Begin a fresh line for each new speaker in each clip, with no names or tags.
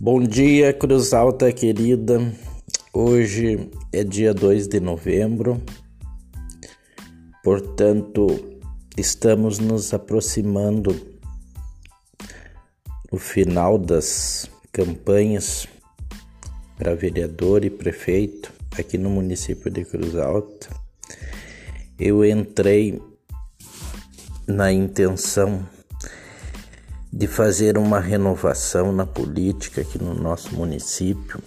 Bom dia, Cruz Alta querida. Hoje é dia 2 de novembro, portanto, estamos nos aproximando do final das campanhas para vereador e prefeito aqui no município de Cruz Alta. Eu entrei na intenção de fazer uma renovação na política aqui no nosso município.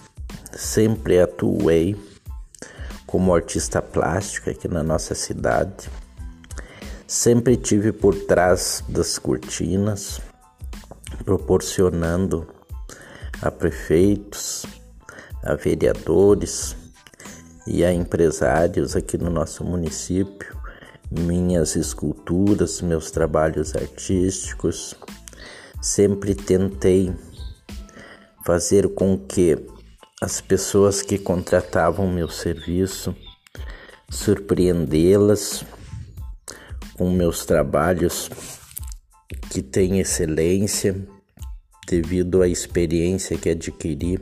Sempre atuei como artista plástico aqui na nossa cidade. Sempre tive por trás das cortinas, proporcionando a prefeitos, a vereadores e a empresários aqui no nosso município minhas esculturas, meus trabalhos artísticos sempre tentei fazer com que as pessoas que contratavam meu serviço surpreendê-las com meus trabalhos que têm excelência devido à experiência que adquiri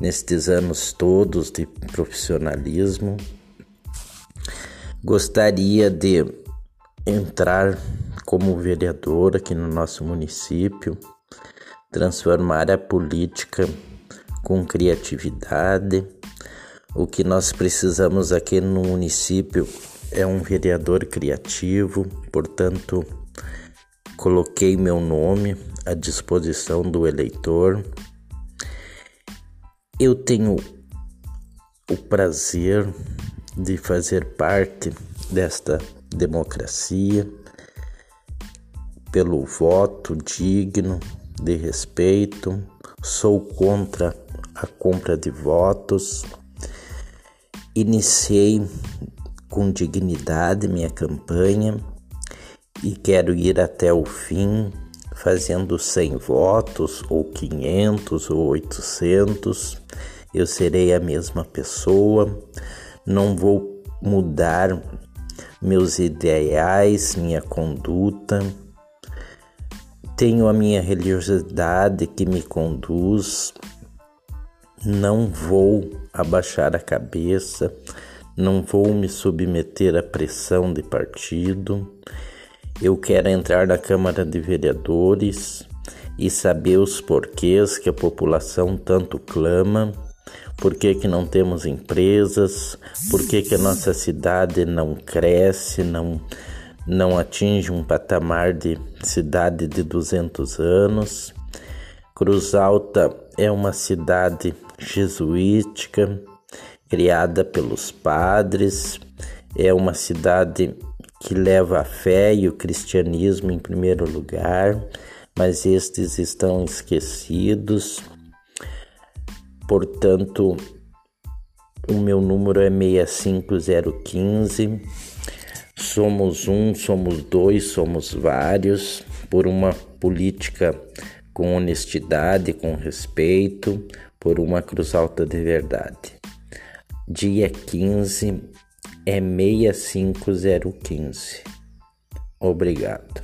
nestes anos todos de profissionalismo. Gostaria de entrar como vereador aqui no nosso município, transformar a política com criatividade. O que nós precisamos aqui no município é um vereador criativo, portanto, coloquei meu nome à disposição do eleitor. Eu tenho o prazer de fazer parte desta democracia pelo voto digno de respeito, sou contra a compra de votos. Iniciei com dignidade minha campanha e quero ir até o fim, fazendo 100 votos, ou 500, ou 800. Eu serei a mesma pessoa, não vou mudar meus ideais, minha conduta tenho a minha religiosidade que me conduz, não vou abaixar a cabeça, não vou me submeter à pressão de partido. Eu quero entrar na Câmara de Vereadores e saber os porquês que a população tanto clama, por que, que não temos empresas, por que, que a nossa cidade não cresce, não não atinge um patamar de cidade de 200 anos. Cruz Alta é uma cidade jesuítica, criada pelos padres, é uma cidade que leva a fé e o cristianismo em primeiro lugar, mas estes estão esquecidos. Portanto, o meu número é 65015 somos um, somos dois, somos vários, por uma política com honestidade, com respeito, por uma cruz alta de verdade. Dia 15 é 65015. Obrigado.